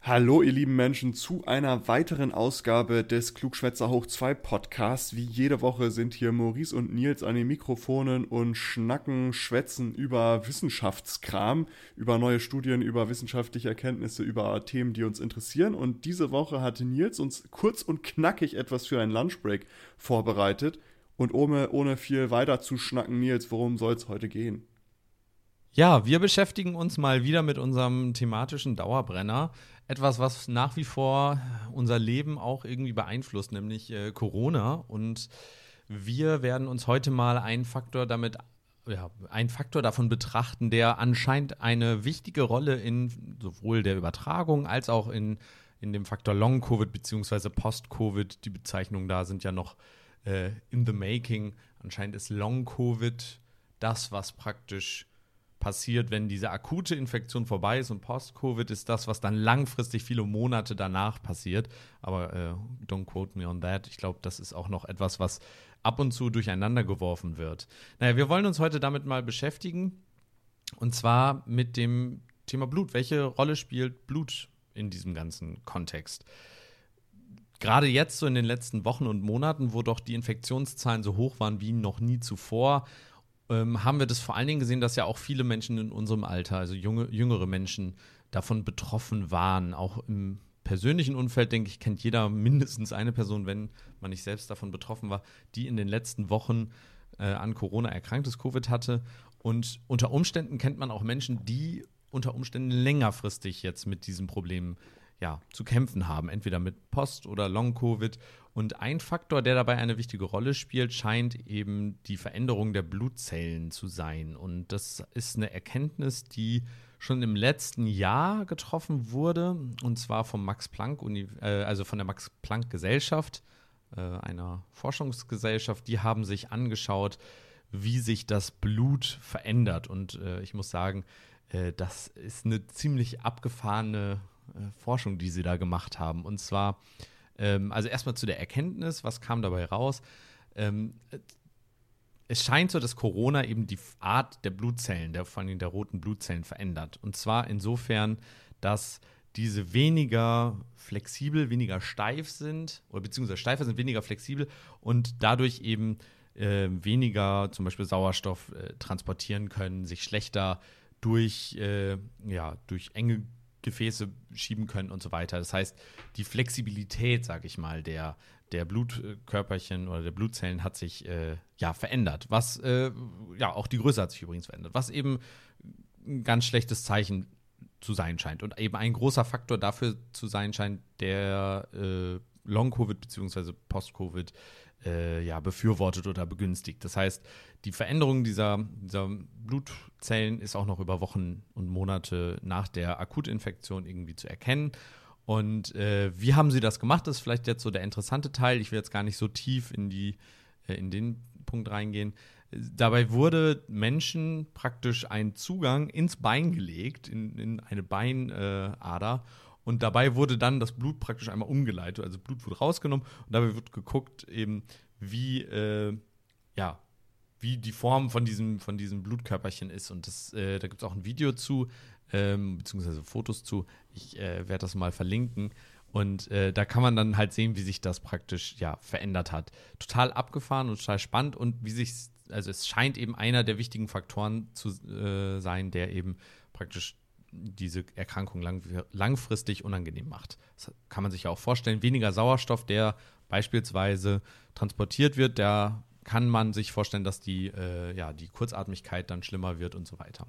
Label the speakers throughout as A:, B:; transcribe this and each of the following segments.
A: Hallo, ihr lieben Menschen, zu einer weiteren Ausgabe des Klugschwätzer Hoch 2 Podcasts. Wie jede Woche sind hier Maurice und Nils an den Mikrofonen und schnacken, schwätzen über Wissenschaftskram, über neue Studien, über wissenschaftliche Erkenntnisse, über Themen, die uns interessieren. Und diese Woche hat Nils uns kurz und knackig etwas für einen Lunchbreak vorbereitet. Und ohne, ohne viel weiter zu schnacken, Nils, worum soll es heute gehen?
B: Ja, wir beschäftigen uns mal wieder mit unserem thematischen Dauerbrenner etwas, was nach wie vor unser Leben auch irgendwie beeinflusst, nämlich äh, Corona. Und wir werden uns heute mal einen Faktor damit ja, einen Faktor davon betrachten, der anscheinend eine wichtige Rolle in sowohl der Übertragung als auch in, in dem Faktor Long-Covid bzw. Post-Covid, die Bezeichnungen da sind ja noch äh, in the making. Anscheinend ist Long-Covid das, was praktisch passiert, wenn diese akute Infektion vorbei ist und Post-Covid ist das, was dann langfristig viele Monate danach passiert. Aber äh, don't quote me on that. Ich glaube, das ist auch noch etwas, was ab und zu durcheinander geworfen wird. Naja, wir wollen uns heute damit mal beschäftigen. Und zwar mit dem Thema Blut. Welche Rolle spielt Blut in diesem ganzen Kontext? Gerade jetzt, so in den letzten Wochen und Monaten, wo doch die Infektionszahlen so hoch waren wie noch nie zuvor, ähm, haben wir das vor allen Dingen gesehen, dass ja auch viele Menschen in unserem Alter, also junge, jüngere Menschen, davon betroffen waren. Auch im persönlichen Umfeld, denke ich, kennt jeder mindestens eine Person, wenn man nicht selbst davon betroffen war, die in den letzten Wochen äh, an Corona erkranktes Covid hatte. Und unter Umständen kennt man auch Menschen, die unter Umständen längerfristig jetzt mit diesem Problem ja, zu kämpfen haben, entweder mit Post- oder Long-Covid. Und ein Faktor, der dabei eine wichtige Rolle spielt, scheint eben die Veränderung der Blutzellen zu sein. Und das ist eine Erkenntnis, die schon im letzten Jahr getroffen wurde, und zwar vom Max Planck, äh, also von der Max Planck Gesellschaft, äh, einer Forschungsgesellschaft, die haben sich angeschaut, wie sich das Blut verändert. Und äh, ich muss sagen, das ist eine ziemlich abgefahrene äh, Forschung, die sie da gemacht haben. Und zwar, ähm, also erstmal zu der Erkenntnis, was kam dabei raus? Ähm, es scheint so, dass Corona eben die Art der Blutzellen, der, vor allem der roten Blutzellen, verändert. Und zwar insofern, dass diese weniger flexibel, weniger steif sind, oder beziehungsweise steifer sind, weniger flexibel und dadurch eben äh, weniger zum Beispiel Sauerstoff äh, transportieren können, sich schlechter durch, äh, ja, durch enge Gefäße schieben können und so weiter. Das heißt, die Flexibilität, sage ich mal, der, der Blutkörperchen oder der Blutzellen hat sich äh, ja verändert. Was äh, ja auch die Größe hat sich übrigens verändert, was eben ein ganz schlechtes Zeichen zu sein scheint und eben ein großer Faktor dafür zu sein scheint, der äh, Long-Covid bzw. Post-Covid äh, ja, befürwortet oder begünstigt. Das heißt, die Veränderung dieser, dieser Blutzellen ist auch noch über Wochen und Monate nach der Akutinfektion irgendwie zu erkennen. Und äh, wie haben sie das gemacht? Das ist vielleicht jetzt so der interessante Teil. Ich will jetzt gar nicht so tief in, die, äh, in den Punkt reingehen. Dabei wurde Menschen praktisch ein Zugang ins Bein gelegt, in, in eine Beinader. Und dabei wurde dann das Blut praktisch einmal umgeleitet. Also Blut wurde rausgenommen und dabei wird geguckt, eben, wie, äh, ja, wie die Form von diesem, von diesem Blutkörperchen ist. Und das, äh, da gibt es auch ein Video zu, ähm, beziehungsweise Fotos zu. Ich äh, werde das mal verlinken. Und äh, da kann man dann halt sehen, wie sich das praktisch ja verändert hat. Total abgefahren und total spannend und wie sich, also es scheint eben einer der wichtigen Faktoren zu äh, sein, der eben praktisch diese Erkrankung lang, langfristig unangenehm macht. Das kann man sich ja auch vorstellen. Weniger Sauerstoff, der beispielsweise transportiert wird, da kann man sich vorstellen, dass die, äh, ja, die Kurzatmigkeit dann schlimmer wird und so weiter.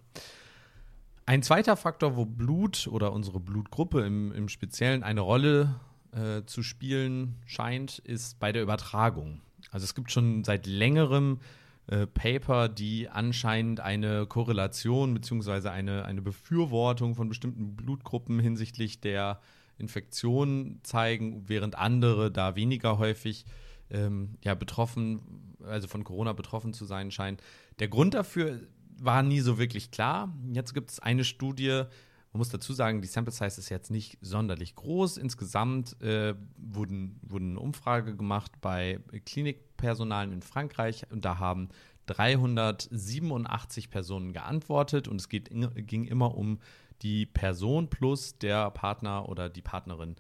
B: Ein zweiter Faktor, wo Blut oder unsere Blutgruppe im, im Speziellen eine Rolle äh, zu spielen scheint, ist bei der Übertragung. Also es gibt schon seit längerem äh, Paper, die anscheinend eine Korrelation bzw. Eine, eine Befürwortung von bestimmten Blutgruppen hinsichtlich der Infektion zeigen, während andere da weniger häufig ähm, ja, betroffen, also von Corona betroffen zu sein scheinen. Der Grund dafür war nie so wirklich klar. Jetzt gibt es eine Studie, man muss dazu sagen, die Sample Size ist jetzt nicht sonderlich groß. Insgesamt äh, wurden, wurden eine Umfrage gemacht bei Klinikpersonalen in Frankreich und da haben 387 Personen geantwortet und es geht, ging immer um die Person plus der Partner oder die Partnerin.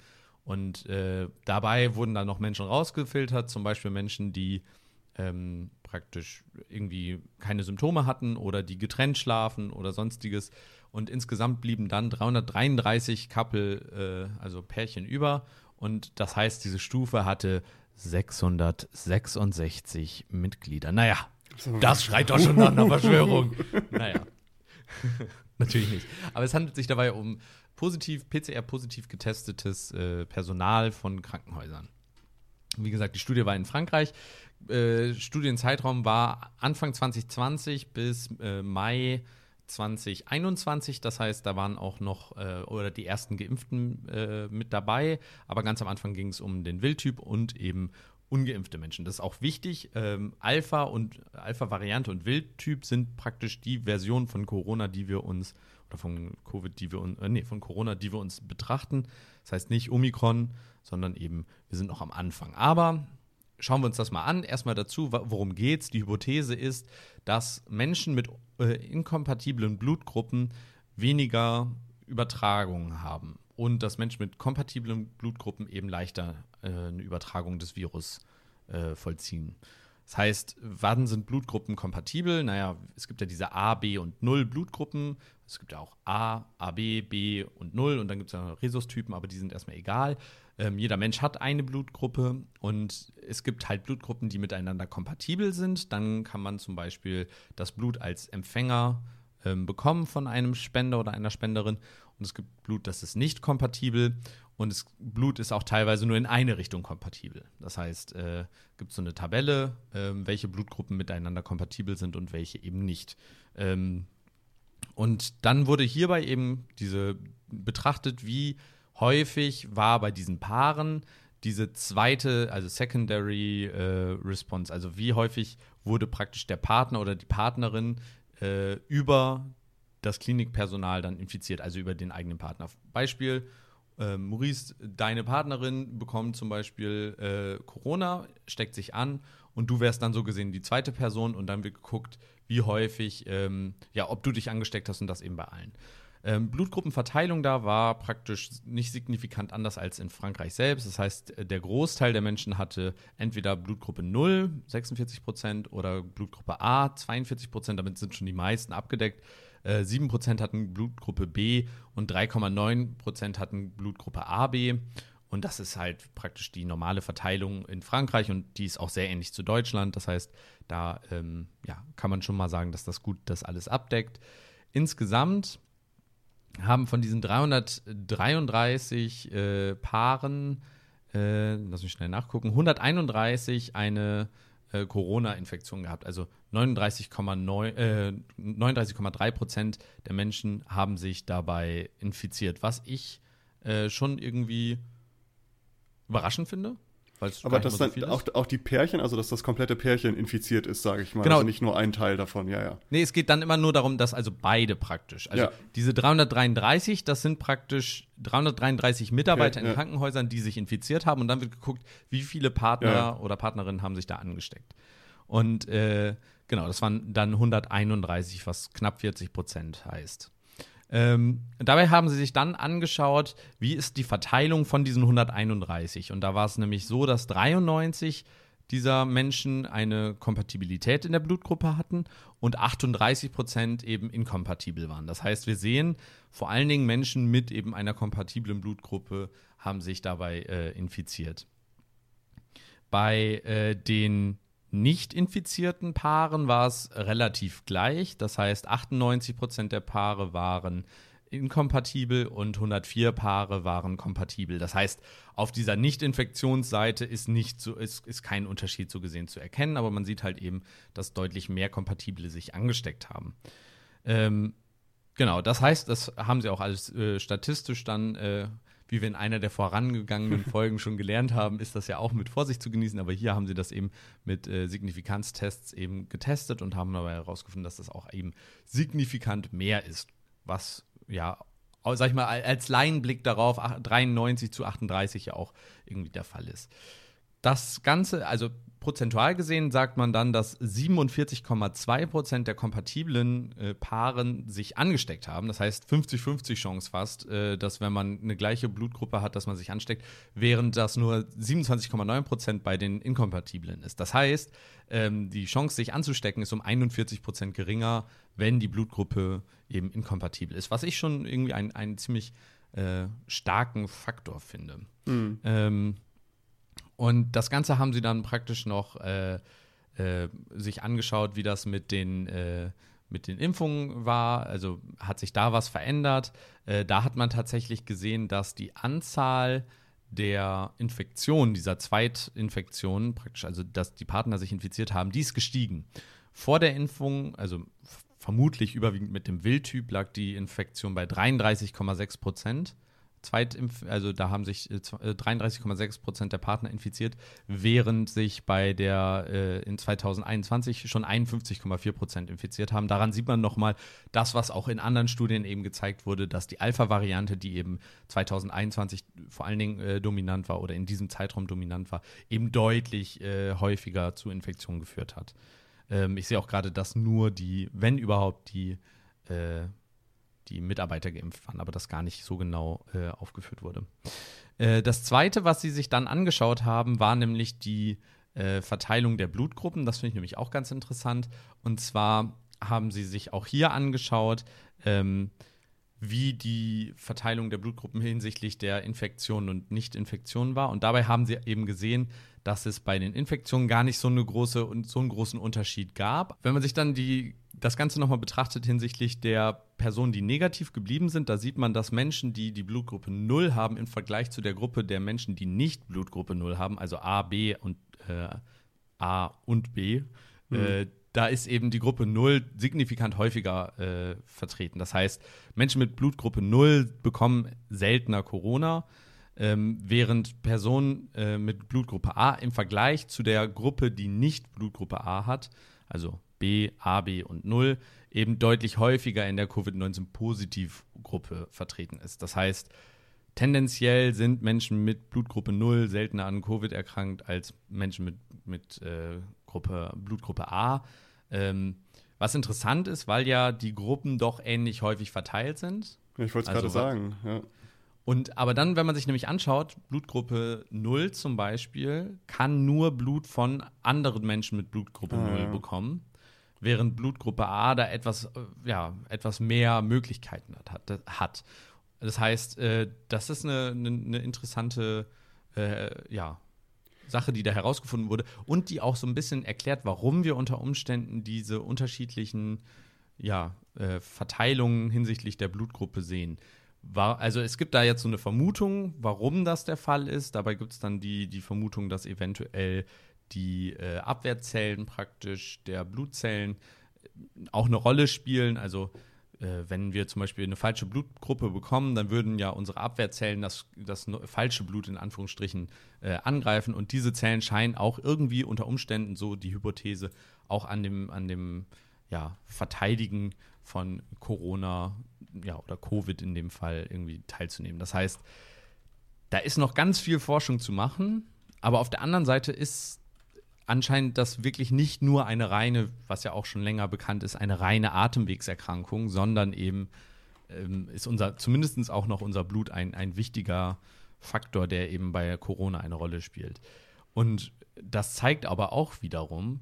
B: Und äh, dabei wurden dann noch Menschen rausgefiltert, zum Beispiel Menschen, die ähm, praktisch irgendwie keine Symptome hatten oder die getrennt schlafen oder sonstiges. Und insgesamt blieben dann 333 Couple, äh, also Pärchen über. Und das heißt, diese Stufe hatte 666 Mitglieder. Naja, das schreit doch schon nach einer Verschwörung. naja, natürlich nicht. Aber es handelt sich dabei um positiv, PCR-positiv getestetes äh, Personal von Krankenhäusern. Wie gesagt, die Studie war in Frankreich. Äh, Studienzeitraum war Anfang 2020 bis äh, Mai 2021. Das heißt, da waren auch noch äh, oder die ersten Geimpften äh, mit dabei. Aber ganz am Anfang ging es um den Wildtyp und eben ungeimpfte Menschen. Das ist auch wichtig. Ähm, Alpha und Alpha-Variante und Wildtyp sind praktisch die Version von Corona, die wir uns oder von Covid, die wir uns, äh, nee, von Corona, die wir uns betrachten. Das heißt nicht Omikron, sondern eben, wir sind noch am Anfang. Aber schauen wir uns das mal an. Erstmal dazu, worum geht's? Die Hypothese ist, dass Menschen mit äh, inkompatiblen Blutgruppen weniger Übertragungen haben und dass Menschen mit kompatiblen Blutgruppen eben leichter äh, eine Übertragung des Virus äh, vollziehen. Das heißt, wann sind Blutgruppen kompatibel? Naja, es gibt ja diese A, B und 0 Blutgruppen. Es gibt ja auch A, AB, B und 0 und dann gibt es ja Rhesustypen, aber die sind erstmal egal. Ähm, jeder Mensch hat eine Blutgruppe und es gibt halt Blutgruppen, die miteinander kompatibel sind. Dann kann man zum Beispiel das Blut als Empfänger ähm, bekommen von einem Spender oder einer Spenderin. Und es gibt Blut, das ist nicht kompatibel. Und das Blut ist auch teilweise nur in eine Richtung kompatibel. Das heißt, äh, gibt es so eine Tabelle, äh, welche Blutgruppen miteinander kompatibel sind und welche eben nicht. Ähm, und dann wurde hierbei eben diese betrachtet, wie häufig war bei diesen Paaren diese zweite, also Secondary äh, Response, also wie häufig wurde praktisch der Partner oder die Partnerin äh, über das Klinikpersonal dann infiziert, also über den eigenen Partner. Beispiel, äh, Maurice, deine Partnerin bekommt zum Beispiel äh, Corona, steckt sich an und du wärst dann so gesehen die zweite Person und dann wird geguckt, wie häufig, ähm, ja, ob du dich angesteckt hast und das eben bei allen. Ähm, Blutgruppenverteilung da war praktisch nicht signifikant anders als in Frankreich selbst. Das heißt, der Großteil der Menschen hatte entweder Blutgruppe 0, 46 Prozent, oder Blutgruppe A, 42 Prozent. Damit sind schon die meisten abgedeckt. 7% äh, hatten Blutgruppe B und 3,9% hatten Blutgruppe AB. Und das ist halt praktisch die normale Verteilung in Frankreich und die ist auch sehr ähnlich zu Deutschland. Das heißt, da ähm, ja, kann man schon mal sagen, dass das gut das alles abdeckt. Insgesamt haben von diesen 333 äh, Paaren, äh, lass mich schnell nachgucken, 131 eine äh, Corona-Infektion gehabt. Also 39,3 äh, 39 Prozent der Menschen haben sich dabei infiziert, was ich äh, schon irgendwie überraschend finde.
A: Aber dass dann so auch, auch die Pärchen, also dass das komplette Pärchen infiziert ist, sage ich mal. Genau. Also nicht nur ein Teil davon, ja, ja.
B: Nee, es geht dann immer nur darum, dass also beide praktisch. Also ja. diese 333, das sind praktisch 333 Mitarbeiter okay, in ja. Krankenhäusern, die sich infiziert haben. Und dann wird geguckt, wie viele Partner ja. oder Partnerinnen haben sich da angesteckt. Und äh, genau, das waren dann 131, was knapp 40 Prozent heißt. Ähm, dabei haben sie sich dann angeschaut, wie ist die Verteilung von diesen 131. Und da war es nämlich so, dass 93 dieser Menschen eine Kompatibilität in der Blutgruppe hatten und 38 Prozent eben inkompatibel waren. Das heißt, wir sehen vor allen Dingen Menschen mit eben einer kompatiblen Blutgruppe haben sich dabei äh, infiziert. Bei äh, den nicht infizierten Paaren war es relativ gleich. Das heißt, 98 Prozent der Paare waren inkompatibel und 104 Paare waren kompatibel. Das heißt, auf dieser Nicht-Infektionsseite ist, nicht so, ist, ist kein Unterschied so gesehen zu erkennen, aber man sieht halt eben, dass deutlich mehr Kompatible sich angesteckt haben. Ähm, genau, das heißt, das haben sie auch alles äh, statistisch dann, äh, wie wir in einer der vorangegangenen Folgen schon gelernt haben, ist das ja auch mit Vorsicht zu genießen, aber hier haben sie das eben mit äh, Signifikanztests eben getestet und haben dabei herausgefunden, dass das auch eben signifikant mehr ist, was ja, sag ich mal, als Laienblick darauf 93 zu 38 ja auch irgendwie der Fall ist. Das Ganze, also prozentual gesehen, sagt man dann, dass 47,2 Prozent der kompatiblen äh, Paaren sich angesteckt haben. Das heißt 50-50 Chance fast, äh, dass wenn man eine gleiche Blutgruppe hat, dass man sich ansteckt, während das nur 27,9 Prozent bei den Inkompatiblen ist. Das heißt, ähm, die Chance, sich anzustecken, ist um 41 Prozent geringer, wenn die Blutgruppe eben inkompatibel ist. Was ich schon irgendwie einen ziemlich äh, starken Faktor finde. Mhm. Ähm, und das Ganze haben sie dann praktisch noch äh, äh, sich angeschaut, wie das mit den, äh, mit den Impfungen war. Also hat sich da was verändert. Äh, da hat man tatsächlich gesehen, dass die Anzahl der Infektionen, dieser Zweitinfektionen, praktisch, also dass die Partner sich infiziert haben, die ist gestiegen. Vor der Impfung, also vermutlich überwiegend mit dem Wildtyp, lag die Infektion bei 33,6 Prozent. Zweitimpf also da haben sich äh, 33,6 äh, Prozent der Partner infiziert, während sich bei der äh, in 2021 schon 51,4 Prozent infiziert haben. Daran sieht man nochmal das, was auch in anderen Studien eben gezeigt wurde, dass die Alpha-Variante, die eben 2021 vor allen Dingen äh, dominant war oder in diesem Zeitraum dominant war, eben deutlich äh, häufiger zu Infektionen geführt hat. Ähm, ich sehe auch gerade, dass nur die, wenn überhaupt die äh, die Mitarbeiter geimpft waren, aber das gar nicht so genau äh, aufgeführt wurde. Äh, das Zweite, was sie sich dann angeschaut haben, war nämlich die äh, Verteilung der Blutgruppen. Das finde ich nämlich auch ganz interessant. Und zwar haben sie sich auch hier angeschaut, ähm, wie die Verteilung der Blutgruppen hinsichtlich der Infektionen und Nicht-Infektionen war. Und dabei haben sie eben gesehen, dass es bei den Infektionen gar nicht so, eine große, so einen großen Unterschied gab. Wenn man sich dann die, das Ganze nochmal betrachtet hinsichtlich der Personen, die negativ geblieben sind, da sieht man, dass Menschen, die die Blutgruppe 0 haben, im Vergleich zu der Gruppe der Menschen, die nicht Blutgruppe 0 haben, also A, B und äh, A und B, mhm. äh, da ist eben die Gruppe 0 signifikant häufiger äh, vertreten. Das heißt, Menschen mit Blutgruppe 0 bekommen seltener Corona ähm, während Personen äh, mit Blutgruppe A im Vergleich zu der Gruppe, die nicht Blutgruppe A hat, also B, AB und 0, eben deutlich häufiger in der Covid-19-Positivgruppe vertreten ist. Das heißt, tendenziell sind Menschen mit Blutgruppe 0 seltener an Covid erkrankt als Menschen mit, mit äh, Gruppe, Blutgruppe A. Ähm, was interessant ist, weil ja die Gruppen doch ähnlich häufig verteilt sind.
A: Ich wollte es also, gerade sagen, ja.
B: Und aber dann, wenn man sich nämlich anschaut, Blutgruppe 0 zum Beispiel, kann nur Blut von anderen Menschen mit Blutgruppe ah, 0 ja. bekommen, während Blutgruppe A da etwas, äh, ja, etwas mehr Möglichkeiten hat. hat. Das heißt, äh, das ist eine, eine, interessante äh, ja, Sache, die da herausgefunden wurde und die auch so ein bisschen erklärt, warum wir unter Umständen diese unterschiedlichen ja, äh, Verteilungen hinsichtlich der Blutgruppe sehen. War, also es gibt da jetzt so eine Vermutung, warum das der Fall ist. Dabei gibt es dann die, die Vermutung, dass eventuell die äh, Abwehrzellen praktisch der Blutzellen äh, auch eine Rolle spielen. Also äh, wenn wir zum Beispiel eine falsche Blutgruppe bekommen, dann würden ja unsere Abwehrzellen das, das falsche Blut in Anführungsstrichen äh, angreifen. Und diese Zellen scheinen auch irgendwie unter Umständen, so die Hypothese, auch an dem, an dem ja, Verteidigen von Corona ja, oder Covid in dem Fall irgendwie teilzunehmen. Das heißt, da ist noch ganz viel Forschung zu machen, aber auf der anderen Seite ist anscheinend das wirklich nicht nur eine reine, was ja auch schon länger bekannt ist, eine reine Atemwegserkrankung, sondern eben ähm, ist unser, zumindest auch noch unser Blut ein, ein wichtiger Faktor, der eben bei Corona eine Rolle spielt. Und das zeigt aber auch wiederum,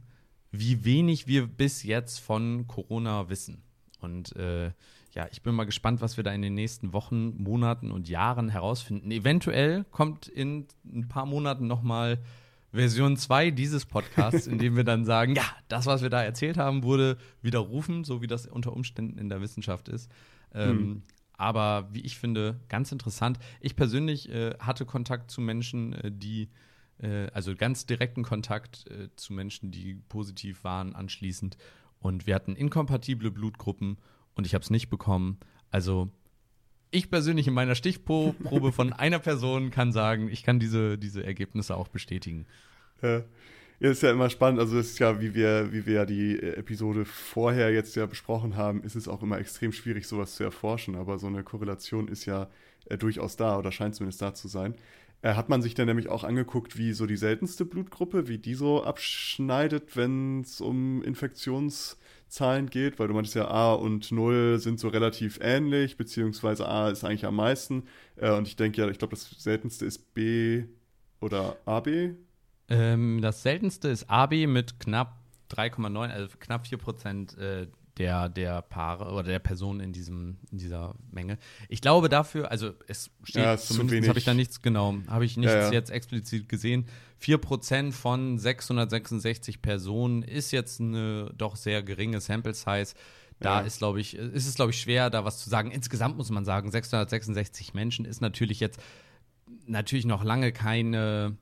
B: wie wenig wir bis jetzt von Corona wissen. Und äh, ja, ich bin mal gespannt, was wir da in den nächsten Wochen, Monaten und Jahren herausfinden. Eventuell kommt in ein paar Monaten noch mal Version 2 dieses Podcasts, in dem wir dann sagen, ja, das, was wir da erzählt haben, wurde widerrufen, so wie das unter Umständen in der Wissenschaft ist. Ähm, hm. aber wie ich finde, ganz interessant. Ich persönlich äh, hatte Kontakt zu Menschen, äh, die, äh, also ganz direkten Kontakt äh, zu Menschen, die positiv waren anschließend. Und wir hatten inkompatible Blutgruppen und ich habe es nicht bekommen. Also ich persönlich in meiner Stichprobe von einer Person kann sagen, ich kann diese, diese Ergebnisse auch bestätigen.
A: Ja. Ist ja immer spannend. Also, das ist ja, wie wir, wie wir ja die Episode vorher jetzt ja besprochen haben, ist es auch immer extrem schwierig, sowas zu erforschen. Aber so eine Korrelation ist ja äh, durchaus da oder scheint zumindest da zu sein. Äh, hat man sich dann nämlich auch angeguckt, wie so die seltenste Blutgruppe, wie die so abschneidet, wenn es um Infektionszahlen geht, weil du meintest ja, A und 0 sind so relativ ähnlich, beziehungsweise A ist eigentlich am meisten. Äh, und ich denke ja, ich glaube, das seltenste ist B oder AB.
B: Ähm, das seltenste ist AB mit knapp 3,9, also knapp 4 Prozent äh, der, der Paare oder der Personen in, diesem, in dieser Menge. Ich glaube dafür, also es steht, ja, zumindest habe ich da nichts, genau, habe ich nichts ja, ja. jetzt explizit gesehen. 4% von 666 Personen ist jetzt eine doch sehr geringe Sample Size. Da ist, glaube ich, ist es, glaube ich, schwer, da was zu sagen. Insgesamt muss man sagen, 666 Menschen ist natürlich jetzt natürlich noch lange keine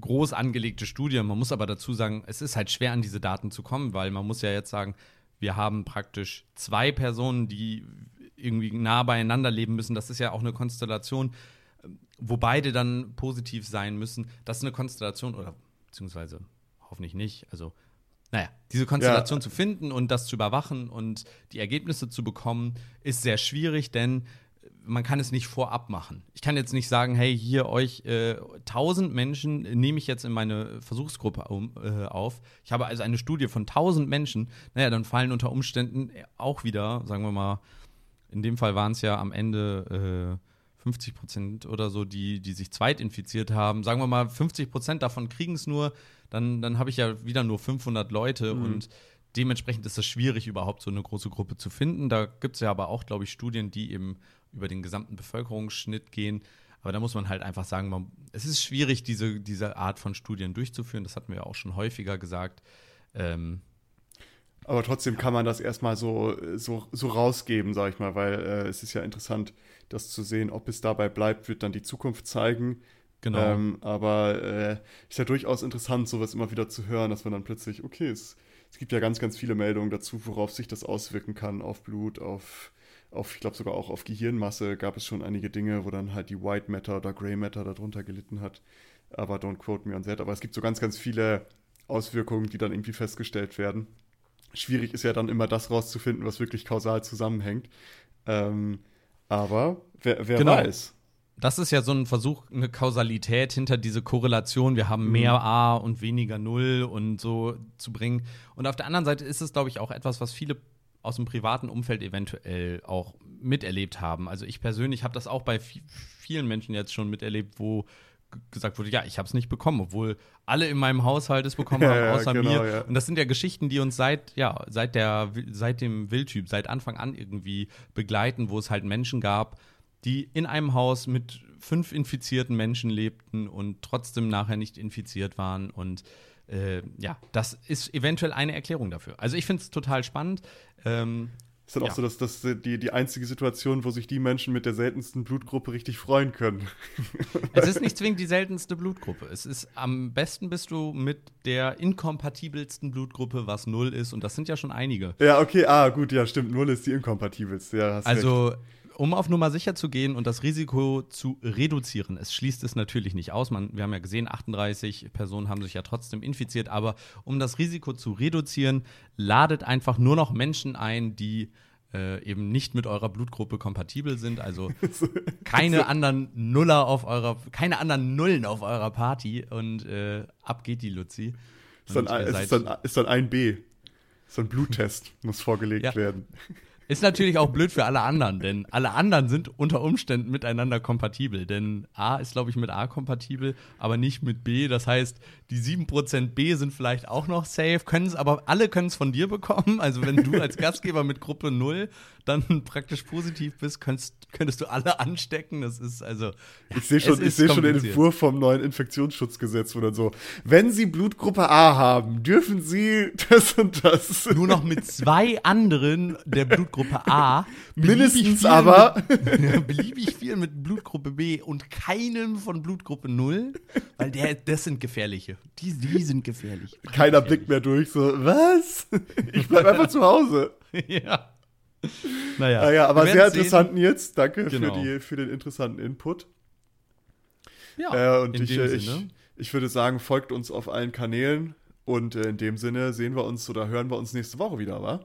B: groß angelegte Studie. Man muss aber dazu sagen, es ist halt schwer, an diese Daten zu kommen, weil man muss ja jetzt sagen, wir haben praktisch zwei Personen, die irgendwie nah beieinander leben müssen. Das ist ja auch eine Konstellation, wo beide dann positiv sein müssen. Das ist eine Konstellation, oder beziehungsweise hoffentlich nicht. Also, naja, diese Konstellation ja. zu finden und das zu überwachen und die Ergebnisse zu bekommen, ist sehr schwierig, denn man kann es nicht vorab machen. Ich kann jetzt nicht sagen, hey, hier euch äh, 1000 Menschen nehme ich jetzt in meine Versuchsgruppe um, äh, auf. Ich habe also eine Studie von 1000 Menschen. Naja, dann fallen unter Umständen auch wieder, sagen wir mal, in dem Fall waren es ja am Ende äh, 50 Prozent oder so, die, die sich zweitinfiziert haben. Sagen wir mal, 50 Prozent davon kriegen es nur. Dann, dann habe ich ja wieder nur 500 Leute mhm. und dementsprechend ist es schwierig, überhaupt so eine große Gruppe zu finden. Da gibt es ja aber auch, glaube ich, Studien, die eben über den gesamten Bevölkerungsschnitt gehen. Aber da muss man halt einfach sagen, man, es ist schwierig, diese, diese Art von Studien durchzuführen. Das hatten wir ja auch schon häufiger gesagt. Ähm,
A: aber trotzdem kann man das erstmal so, so, so rausgeben, sag ich mal, weil äh, es ist ja interessant, das zu sehen. Ob es dabei bleibt, wird dann die Zukunft zeigen. Genau. Ähm, aber äh, ist ja durchaus interessant, sowas immer wieder zu hören, dass man dann plötzlich, okay, es, es gibt ja ganz, ganz viele Meldungen dazu, worauf sich das auswirken kann, auf Blut, auf auf, ich glaube sogar auch auf Gehirnmasse gab es schon einige Dinge, wo dann halt die White Matter oder Grey Matter darunter gelitten hat. Aber don't quote me on that. Aber es gibt so ganz, ganz viele Auswirkungen, die dann irgendwie festgestellt werden. Schwierig ist ja dann immer das rauszufinden, was wirklich kausal zusammenhängt. Ähm, aber wer, wer genau. weiß.
B: Das ist ja so ein Versuch, eine Kausalität hinter diese Korrelation. Wir haben mehr mhm. A und weniger Null und so zu bringen. Und auf der anderen Seite ist es, glaube ich, auch etwas, was viele aus dem privaten Umfeld eventuell auch miterlebt haben. Also ich persönlich habe das auch bei vielen Menschen jetzt schon miterlebt, wo gesagt wurde, ja, ich habe es nicht bekommen, obwohl alle in meinem Haushalt es bekommen haben, außer genau, mir. Ja. Und das sind ja Geschichten, die uns seit, ja, seit der, seit dem Wildtyp, seit Anfang an irgendwie begleiten, wo es halt Menschen gab, die in einem Haus mit fünf infizierten Menschen lebten und trotzdem nachher nicht infiziert waren und äh, ja, das ist eventuell eine Erklärung dafür. Also ich finde es total spannend. Ähm,
A: ist dann ja. auch so, dass das die, die einzige Situation, wo sich die Menschen mit der seltensten Blutgruppe richtig freuen können.
B: Es ist nicht zwingend die seltenste Blutgruppe. Es ist am besten bist du mit der inkompatibelsten Blutgruppe, was null ist, und das sind ja schon einige.
A: Ja, okay, ah, gut, ja, stimmt. Null ist die inkompatibelste. Ja,
B: also recht um auf Nummer sicher zu gehen und das Risiko zu reduzieren, es schließt es natürlich nicht aus. Man, wir haben ja gesehen, 38 Personen haben sich ja trotzdem infiziert, aber um das Risiko zu reduzieren, ladet einfach nur noch Menschen ein, die äh, eben nicht mit eurer Blutgruppe kompatibel sind. Also keine anderen Nuller auf eurer, keine anderen Nullen auf eurer Party und äh, ab geht die Luzi.
A: Ist dann, ist, dann, ist dann ein B. So ein Bluttest muss vorgelegt ja. werden.
B: Ist natürlich auch blöd für alle anderen, denn alle anderen sind unter Umständen miteinander kompatibel. Denn A ist, glaube ich, mit A kompatibel, aber nicht mit B. Das heißt, die 7% B sind vielleicht auch noch safe, können es aber alle können es von dir bekommen. Also wenn du als Gastgeber mit Gruppe 0 dann praktisch positiv bist, könntest, könntest du alle anstecken. Das ist also.
A: Ja, ich sehe schon, ich seh schon den Entwurf vom neuen Infektionsschutzgesetz, wo dann so, wenn Sie Blutgruppe A haben, dürfen Sie das und das.
B: Nur noch mit zwei anderen der Blutgruppe Blutgruppe A.
C: Mindestens aber.
B: Mit, beliebig viel mit Blutgruppe B und keinem von Blutgruppe 0, weil der, das sind gefährliche. Die, die sind gefährlich.
C: Keiner gefährlich. blickt mehr durch, so, was? Ich bleib einfach zu Hause.
B: ja.
C: Naja, naja aber sehr interessant, sehen. Nils. Danke genau. für, die, für den interessanten Input. Ja, äh, und ich, äh, ich, ich würde sagen, folgt uns auf allen Kanälen. Und äh, in dem Sinne sehen wir uns oder hören wir uns nächste Woche wieder, wa?